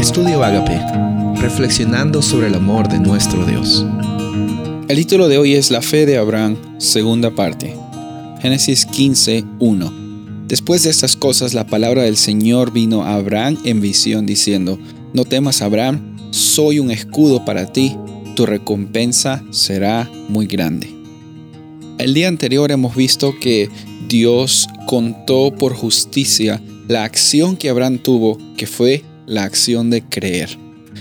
Estudio Agape, reflexionando sobre el amor de nuestro Dios. El título de hoy es La fe de Abraham, segunda parte. Génesis 15, 1. Después de estas cosas, la palabra del Señor vino a Abraham en visión, diciendo, No temas, Abraham, soy un escudo para ti, tu recompensa será muy grande. El día anterior hemos visto que Dios contó por justicia la acción que Abraham tuvo, que fue la acción de creer.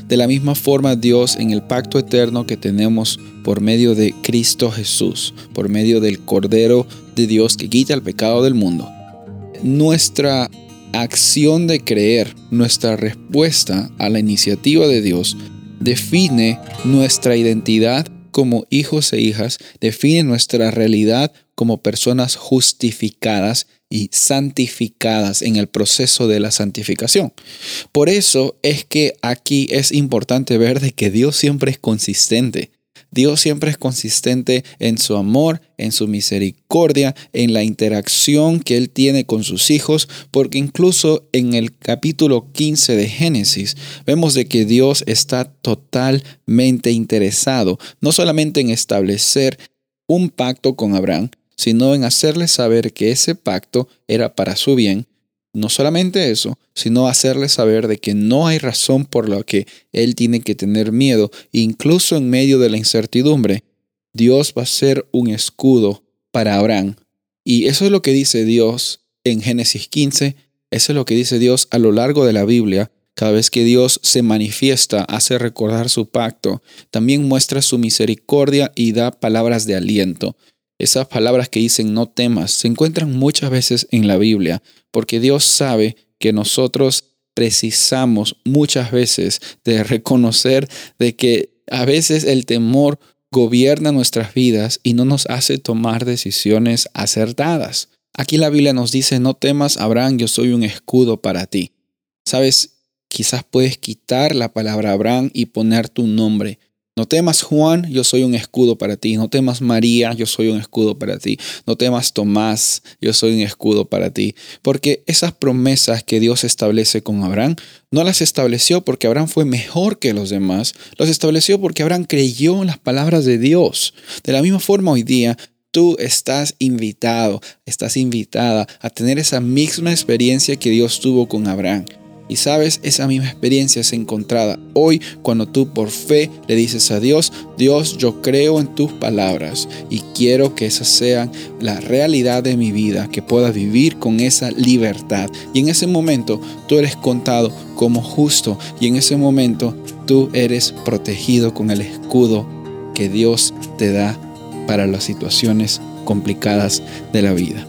De la misma forma Dios en el pacto eterno que tenemos por medio de Cristo Jesús, por medio del Cordero de Dios que quita el pecado del mundo. Nuestra acción de creer, nuestra respuesta a la iniciativa de Dios, define nuestra identidad como hijos e hijas, define nuestra realidad como personas justificadas y santificadas en el proceso de la santificación. Por eso es que aquí es importante ver de que Dios siempre es consistente. Dios siempre es consistente en su amor, en su misericordia, en la interacción que Él tiene con sus hijos, porque incluso en el capítulo 15 de Génesis vemos de que Dios está totalmente interesado, no solamente en establecer un pacto con Abraham, sino en hacerle saber que ese pacto era para su bien. No solamente eso, sino hacerle saber de que no hay razón por la que él tiene que tener miedo, incluso en medio de la incertidumbre. Dios va a ser un escudo para Abraham. Y eso es lo que dice Dios en Génesis 15, eso es lo que dice Dios a lo largo de la Biblia. Cada vez que Dios se manifiesta, hace recordar su pacto, también muestra su misericordia y da palabras de aliento. Esas palabras que dicen no temas se encuentran muchas veces en la Biblia, porque Dios sabe que nosotros precisamos muchas veces de reconocer de que a veces el temor gobierna nuestras vidas y no nos hace tomar decisiones acertadas. Aquí la Biblia nos dice, no temas, Abraham, yo soy un escudo para ti. Sabes, quizás puedes quitar la palabra Abraham y poner tu nombre, no temas Juan, yo soy un escudo para ti. No temas María, yo soy un escudo para ti. No temas Tomás, yo soy un escudo para ti. Porque esas promesas que Dios establece con Abraham, no las estableció porque Abraham fue mejor que los demás. Las estableció porque Abraham creyó en las palabras de Dios. De la misma forma hoy día, tú estás invitado, estás invitada a tener esa misma experiencia que Dios tuvo con Abraham. Y sabes, esa misma experiencia es encontrada hoy cuando tú por fe le dices a Dios, Dios, yo creo en tus palabras y quiero que esas sean la realidad de mi vida, que pueda vivir con esa libertad. Y en ese momento tú eres contado como justo y en ese momento tú eres protegido con el escudo que Dios te da para las situaciones complicadas de la vida.